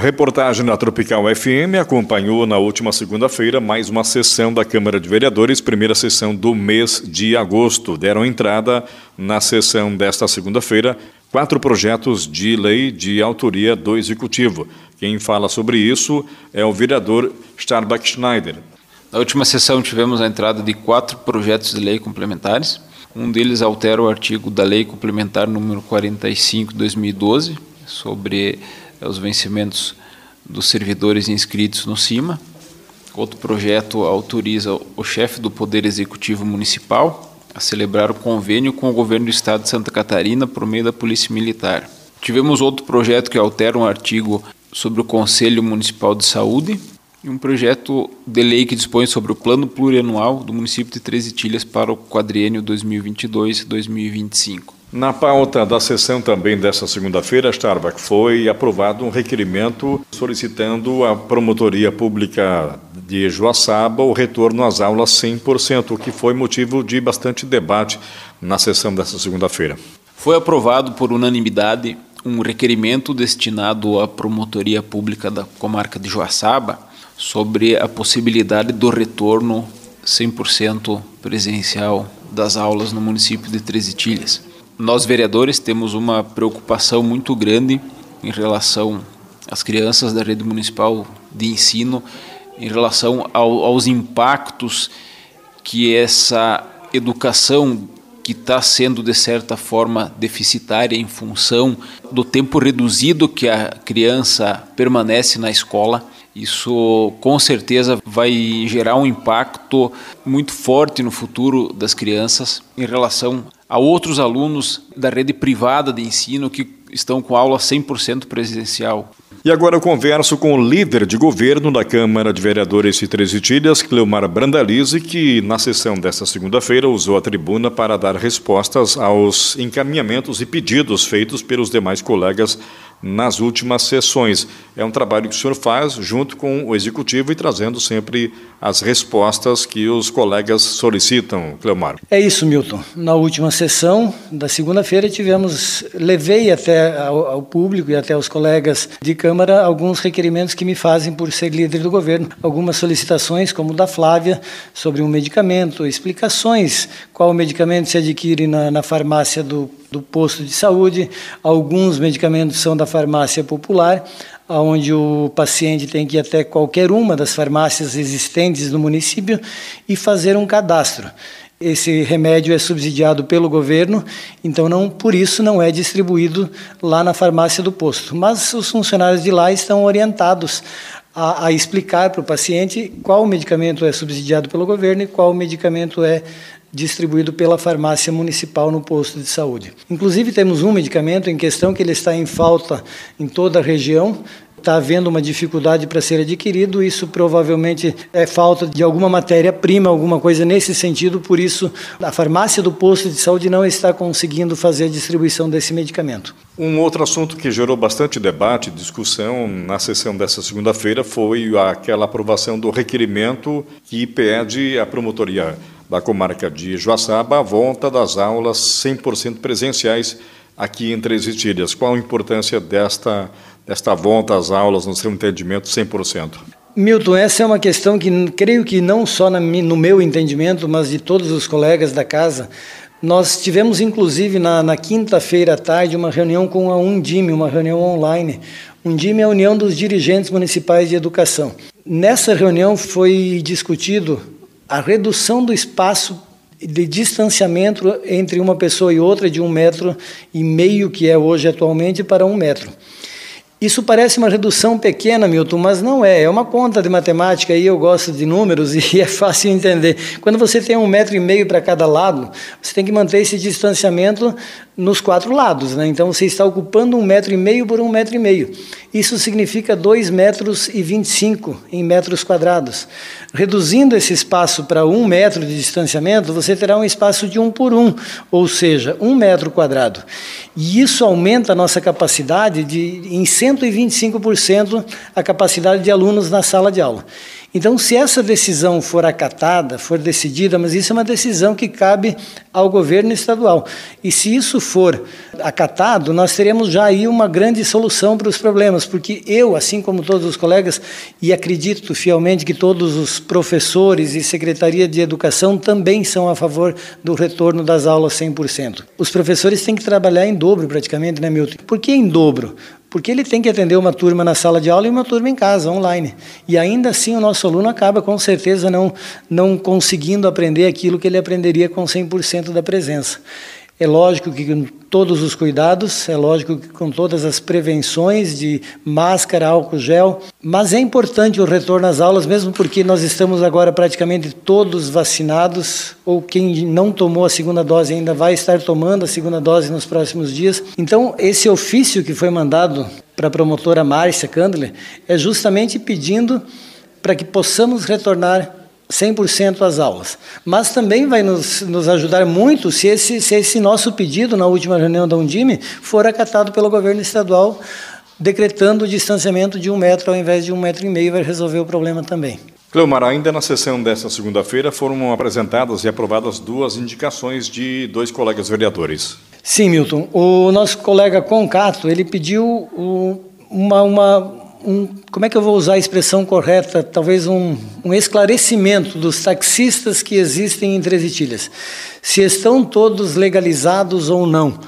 Reportagem na Tropical FM acompanhou na última segunda-feira mais uma sessão da Câmara de Vereadores, primeira sessão do mês de agosto. Deram entrada na sessão desta segunda-feira quatro projetos de lei de autoria do Executivo. Quem fala sobre isso é o vereador Starbuck Schneider. Na última sessão tivemos a entrada de quatro projetos de lei complementares. Um deles altera o artigo da Lei Complementar número 45 de 2012 sobre os vencimentos dos servidores inscritos no CIMA. Outro projeto autoriza o chefe do Poder Executivo Municipal a celebrar o convênio com o governo do Estado de Santa Catarina por meio da Polícia Militar. Tivemos outro projeto que altera um artigo sobre o Conselho Municipal de Saúde e um projeto de lei que dispõe sobre o plano plurianual do município de Três Itilhas para o quadriênio 2022-2025. Na pauta da sessão também dessa segunda-feira, Starbuck, foi aprovado um requerimento solicitando à Promotoria Pública de Joaçaba o retorno às aulas 100%, o que foi motivo de bastante debate na sessão dessa segunda-feira. Foi aprovado por unanimidade um requerimento destinado à Promotoria Pública da Comarca de Joaçaba sobre a possibilidade do retorno 100% presencial das aulas no município de Três Itilhas. Nós, vereadores, temos uma preocupação muito grande em relação às crianças da rede municipal de ensino, em relação ao, aos impactos que essa educação que está sendo de certa forma deficitária em função do tempo reduzido que a criança permanece na escola. Isso com certeza vai gerar um impacto muito forte no futuro das crianças em relação a outros alunos da rede privada de ensino que estão com aula 100% presencial. E agora eu converso com o líder de governo da Câmara de Vereadores de Três Itilhas, Cleomar Brandalize, que na sessão desta segunda-feira usou a tribuna para dar respostas aos encaminhamentos e pedidos feitos pelos demais colegas nas últimas sessões. É um trabalho que o senhor faz junto com o executivo e trazendo sempre as respostas que os colegas solicitam, Cleomar. É isso, Milton. Na última sessão da segunda-feira tivemos, levei até ao, ao, público e até aos colegas de Câmara alguns requerimentos que me fazem por ser líder do governo, algumas solicitações, como da Flávia, sobre um medicamento, explicações qual medicamento se adquire na, na farmácia do do posto de saúde, alguns medicamentos são da farmácia popular, onde o paciente tem que ir até qualquer uma das farmácias existentes no município e fazer um cadastro. Esse remédio é subsidiado pelo governo, então não por isso não é distribuído lá na farmácia do posto. Mas os funcionários de lá estão orientados a, a explicar para o paciente qual medicamento é subsidiado pelo governo e qual medicamento é distribuído pela farmácia municipal no posto de saúde. Inclusive temos um medicamento em questão que ele está em falta em toda a região, está havendo uma dificuldade para ser adquirido, isso provavelmente é falta de alguma matéria-prima, alguma coisa nesse sentido, por isso a farmácia do posto de saúde não está conseguindo fazer a distribuição desse medicamento. Um outro assunto que gerou bastante debate e discussão na sessão dessa segunda-feira foi aquela aprovação do requerimento que pede a promotoria da comarca de Joaçaba a volta das aulas 100% presenciais aqui em Três Itilhas. Qual a importância desta, desta volta às aulas, no seu entendimento, 100%? Milton, essa é uma questão que creio que não só no meu entendimento, mas de todos os colegas da casa, nós tivemos inclusive na, na quinta-feira à tarde uma reunião com a Undime, uma reunião online. Undime é a União dos Dirigentes Municipais de Educação. Nessa reunião foi discutido a redução do espaço de distanciamento entre uma pessoa e outra de um metro e meio, que é hoje atualmente, para um metro. Isso parece uma redução pequena, Milton, mas não é. É uma conta de matemática e eu gosto de números e é fácil entender. Quando você tem um metro e meio para cada lado, você tem que manter esse distanciamento nos quatro lados. Né? Então você está ocupando um metro e meio por um metro e meio. Isso significa dois metros e vinte e cinco em metros quadrados. Reduzindo esse espaço para um metro de distanciamento, você terá um espaço de um por um, ou seja, um metro quadrado. E isso aumenta a nossa capacidade de, em 125% a capacidade de alunos na sala de aula. Então, se essa decisão for acatada, for decidida, mas isso é uma decisão que cabe ao governo estadual. E se isso for acatado, nós teremos já aí uma grande solução para os problemas, porque eu, assim como todos os colegas, e acredito fielmente que todos os professores e secretaria de educação também são a favor do retorno das aulas 100%. Os professores têm que trabalhar em dobro praticamente, né, Milton? Por que em dobro? Porque ele tem que atender uma turma na sala de aula e uma turma em casa, online. E ainda assim o nosso aluno acaba com certeza não, não conseguindo aprender aquilo que ele aprenderia com 100% da presença. É lógico que com todos os cuidados, é lógico que com todas as prevenções de máscara, álcool gel, mas é importante o retorno às aulas, mesmo porque nós estamos agora praticamente todos vacinados, ou quem não tomou a segunda dose ainda vai estar tomando a segunda dose nos próximos dias. Então, esse ofício que foi mandado para a promotora Márcia Candler é justamente pedindo para que possamos retornar 100% às aulas. Mas também vai nos, nos ajudar muito se esse, se esse nosso pedido na última reunião da Undime for acatado pelo governo estadual, decretando o distanciamento de um metro ao invés de um metro e meio, vai resolver o problema também. Cleomar, ainda na sessão desta segunda-feira foram apresentadas e aprovadas duas indicações de dois colegas vereadores. Sim, Milton. O nosso colega Concato, ele pediu uma, uma um, como é que eu vou usar a expressão correta? Talvez um, um esclarecimento dos taxistas que existem em Três Itilhas. Se estão todos legalizados ou não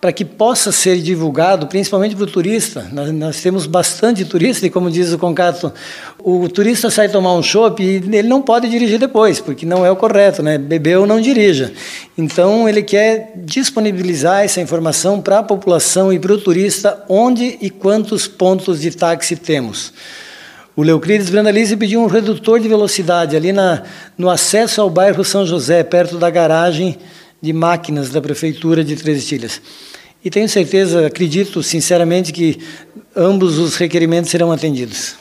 para que possa ser divulgado, principalmente para o turista. Nós, nós, temos bastante turista e, como diz o Concato, o turista sai tomar um chopp e ele não pode dirigir depois, porque não é o correto, né? Bebeu, não dirija. Então, ele quer disponibilizar essa informação para a população e para o turista onde e quantos pontos de táxi temos. O Leuclides Brandalize pediu um redutor de velocidade ali na, no acesso ao bairro São José, perto da garagem de máquinas da Prefeitura de Três Estilhas. E tenho certeza, acredito sinceramente, que ambos os requerimentos serão atendidos.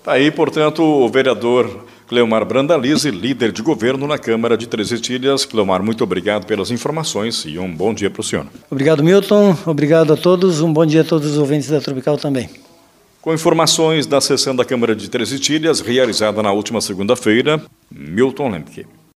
Está aí, portanto, o vereador Cleomar Brandalize, líder de governo na Câmara de Três Estilhas. Cleomar, muito obrigado pelas informações e um bom dia para o senhor. Obrigado, Milton. Obrigado a todos. Um bom dia a todos os ouvintes da Tropical também. Com informações da sessão da Câmara de Três Estilhas, realizada na última segunda-feira, Milton Lemke.